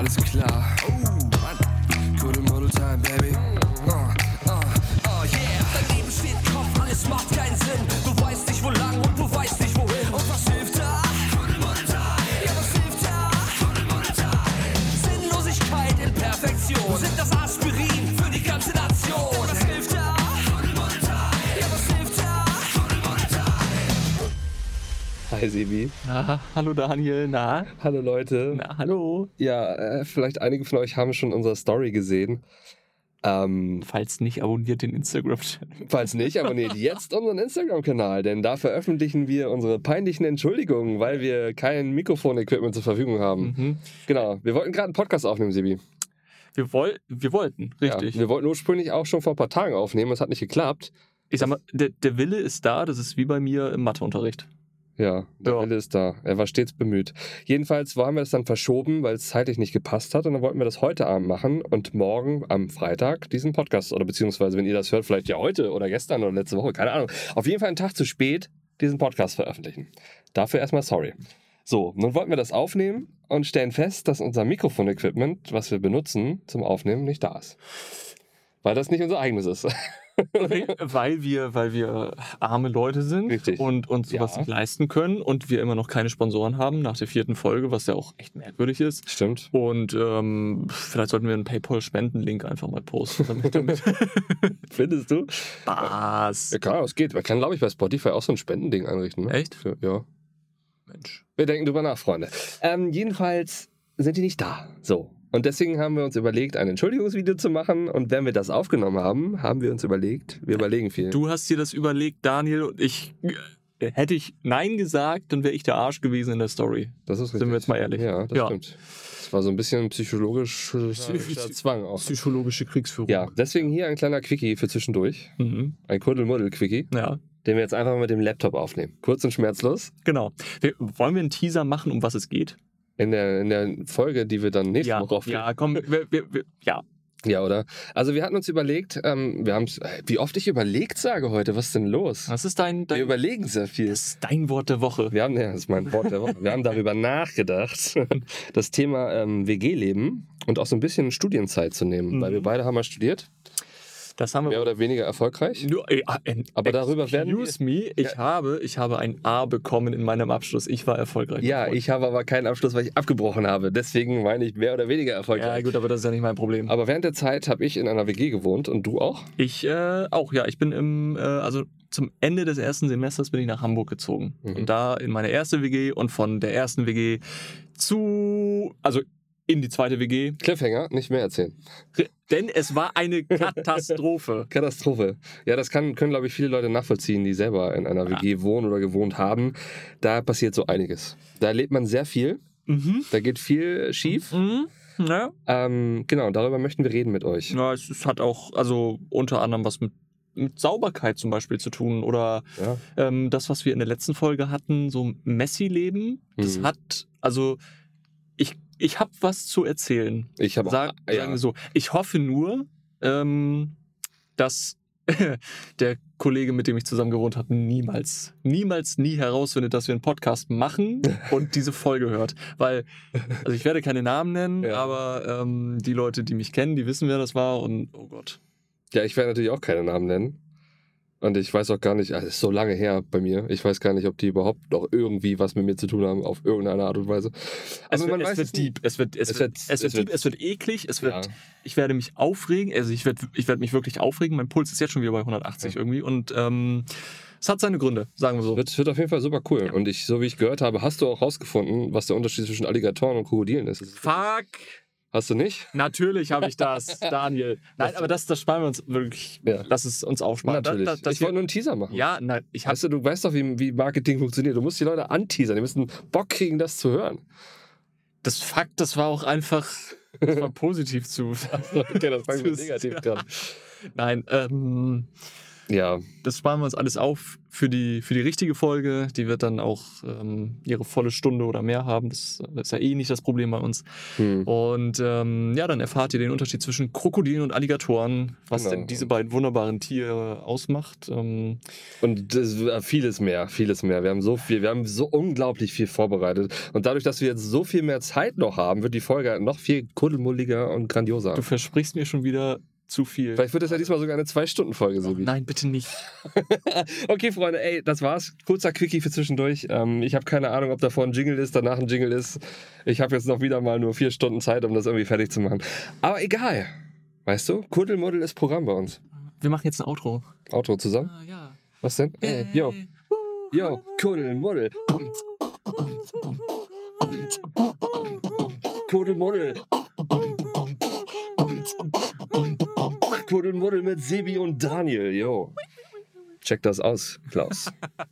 alles klar. Oh. Gute Model Time, Baby. Uh, uh, uh, yeah. Dein Leben steht Kopf, alles macht keinen Sinn. Du weißt nicht, wo lang und du weißt nicht, wohin. Und was hilft da? Gute Model Time. Ja, was hilft da? Gute Model Time. Sinnlosigkeit in Perfektion. Sind das Aspirin Hi Sebi. Na, hallo Daniel, na? Hallo Leute. Na, hallo. Ja, äh, vielleicht einige von euch haben schon unsere Story gesehen. Ähm, Falls nicht, abonniert den Instagram-Channel. falls nicht, abonniert jetzt unseren Instagram-Kanal, denn da veröffentlichen wir unsere peinlichen Entschuldigungen, weil wir kein Mikrofon-Equipment zur Verfügung haben. Mhm. Genau, wir wollten gerade einen Podcast aufnehmen, Sebi. Wir, woll wir wollten, richtig. Ja, wir wollten ursprünglich auch schon vor ein paar Tagen aufnehmen, es hat nicht geklappt. ich sag mal, der, der Wille ist da, das ist wie bei mir im Matheunterricht. Ja, der Ja. Wille ist da. Er war stets bemüht. Jedenfalls haben wir es dann verschoben, weil es zeitlich nicht gepasst hat. Und dann wollten wir das heute Abend machen und morgen am Freitag diesen Podcast, oder beziehungsweise, wenn ihr das hört, vielleicht ja heute oder gestern oder letzte Woche, keine Ahnung. Auf jeden Fall einen Tag zu spät diesen Podcast veröffentlichen. Dafür erstmal sorry. So, nun wollten wir das aufnehmen und stellen fest, dass unser Mikrofon-Equipment, was wir benutzen zum Aufnehmen, nicht da ist. Weil das nicht unser eigenes ist. weil, wir, weil wir arme Leute sind Richtig. und uns sowas Ja. nicht leisten können und wir immer noch keine Sponsoren haben nach der vierten Folge, was ja auch echt merkwürdig ist. Stimmt. Und ähm, vielleicht sollten wir einen PayPal-Spenden-Link einfach mal posten. Damit, damit Findest du? Spaß. Ja, klar, es geht. Man kann, glaube ich, bei Spotify auch so ein Spendending einrichten. Ne? Echt? Ja. Mensch. Wir denken drüber nach, Freunde. Ähm, jedenfalls sind die nicht da. So. Und deswegen haben wir uns überlegt, ein Entschuldigungsvideo zu machen. Und wenn wir das aufgenommen haben, haben wir uns überlegt, wir überlegen viel. Du hast dir das überlegt, Daniel, und ich. äh, Hätte ich Nein gesagt, dann wäre ich der Arsch gewesen in der Story. das ist richtig. Sind wir jetzt mal ehrlich? Ja, das Ja. stimmt. Das war so ein bisschen psychologischer Zwang auch. Psychologische Kriegsführung. Ja, deswegen hier ein kleiner Quickie für zwischendurch. Mhm. Ein Kuddelmuddel-Quickie, Ja, den wir jetzt einfach mit dem Laptop aufnehmen. Kurz und schmerzlos. genau. Wir, wollen wir einen Teaser machen, um was es geht? In der, in der Folge, die wir dann nächste ja, Woche aufnehmen. ja, komm, wir, wir, wir, ja. Ja, oder? Also wir hatten uns überlegt, ähm, wir haben wie oft ich überlegt sage heute, was ist denn los? Das ist dein, Wir dein, überlegen sehr viel. das ist dein Wort der Woche. Wir haben, ja, das ist mein Wort der Woche. Wir haben darüber nachgedacht, das Thema ähm, WG-Leben und auch so ein bisschen Studienzeit zu nehmen, Mhm. weil wir beide haben mal studiert, Das haben wir. mehr oder weniger erfolgreich. Nur, äh, äh, Aber darüber werden wir- Excuse me, ich, Ja. habe, ich habe ein A bekommen in meinem Abschluss. Ich war erfolgreich. Ja, ich habe aber keinen Abschluss, weil ich abgebrochen habe. Deswegen meine ich mehr oder weniger Ja, erfolgreich. gut, aber das ist ja nicht mein Problem. aber während der Zeit habe ich in einer WG gewohnt und du auch? Ich äh, auch, ja. Ich bin im, äh, also zum Ende des ersten Semesters bin ich nach Hamburg gezogen. Mhm. Und da in meine erste WG und von der ersten WG zu, also in die zweite WG. Cliffhanger, nicht mehr erzählen. Denn es war eine Katastrophe. Katastrophe. Ja, das kann, können, glaube ich, viele Leute nachvollziehen, die selber in einer Ja. WG wohnen oder gewohnt haben. Da passiert so einiges. Da erlebt man sehr viel. mhm. Da geht viel schief. Mhm. Ja. Ähm, genau, darüber möchten wir reden mit euch. ja, es, es hat auch, also unter anderem was mit, mit Sauberkeit zum Beispiel zu tun oder Ja. ähm, das, was wir in der letzten Folge hatten, so Messi-Leben, das Mhm. hat, also ich, habe was zu erzählen. Ich habe Sag, ja. Sagen wir so. Ich hoffe nur, ähm, dass der Kollege, mit dem ich zusammen gewohnt habe, niemals, niemals, nie herausfindet, dass wir einen Podcast machen und diese Folge hört. Weil, also ich werde keine Namen nennen, Ja. aber ähm, die Leute, die mich kennen, die wissen, wer das war und oh Gott. ja, ich werde natürlich auch keine Namen nennen. Und ich weiß auch gar nicht, also es ist so lange her bei mir. Ich weiß gar nicht, ob die überhaupt noch irgendwie was mit mir zu tun haben, auf irgendeine Art und Weise. Es Aber wird, es wird es deep, es wird, es, Es wird, es wird es wird- deep, es wird eklig, es wird, Ja. ich werde mich aufregen, also ich werde, ich werde mich wirklich aufregen. Mein Puls ist jetzt schon wieder bei 180 Ja. irgendwie und ähm, es hat seine Gründe, sagen wir so. Wird, wird auf jeden Fall super cool. Ja. Und ich, so wie ich gehört habe, hast du auch rausgefunden, was der Unterschied zwischen Alligatoren und Krokodilen ist. Fuck! Hast du nicht? Natürlich habe ich das, Daniel. Nein, aber das, das sparen wir uns wirklich. Ja. Lass es uns aufsparen. Natürlich. Das, das, ich wollte nur einen Teaser machen. ja, nein, ich habe Weißt du, du weißt doch, wie, wie Marketing funktioniert. Du musst die Leute anteasern. Die müssen Bock kriegen, das zu hören. das Fakt, das war auch einfach das war positiv zu. Okay, das fangen wir negativ dran. Nein, ähm, Ja, Das sparen wir uns alles auf für die, für die richtige Folge. Die wird dann auch ähm, ihre volle Stunde oder mehr haben. Das, das ist ja eh nicht das Problem bei uns. hm. Und ähm, ja, dann erfahrt ihr den Unterschied zwischen Krokodilen und Alligatoren, was Genau. denn diese beiden wunderbaren Tiere ausmacht. Ähm, Und das, äh, vieles mehr, vieles mehr. Wir haben so viel, wir haben so unglaublich viel vorbereitet. Und dadurch, dass wir jetzt so viel mehr Zeit noch haben, wird die Folge noch viel kuddelmulliger und grandioser. du versprichst mir schon wieder zu viel. Vielleicht wird es ja diesmal sogar eine Zwei-Stunden-Folge, Sebi. Nein, bitte nicht. Okay, Freunde, ey, das war's. Kurzer Quickie für zwischendurch. Ähm, ich habe keine Ahnung, ob davor ein Jingle ist, danach ein Jingle ist. Ich habe jetzt noch wieder mal nur vier Stunden Zeit, um das irgendwie fertig zu machen. Aber egal. Weißt du, Kuddelmuddel ist Programm bei uns. Wir machen jetzt ein Outro. Outro zusammen. Ah, ja. Was denn? Ey, yo, yo, Kuddelmuddel. Kuddelmuddel. Kuddelmuddel mit Sebi und Daniel, yo. Check das aus, Klaus.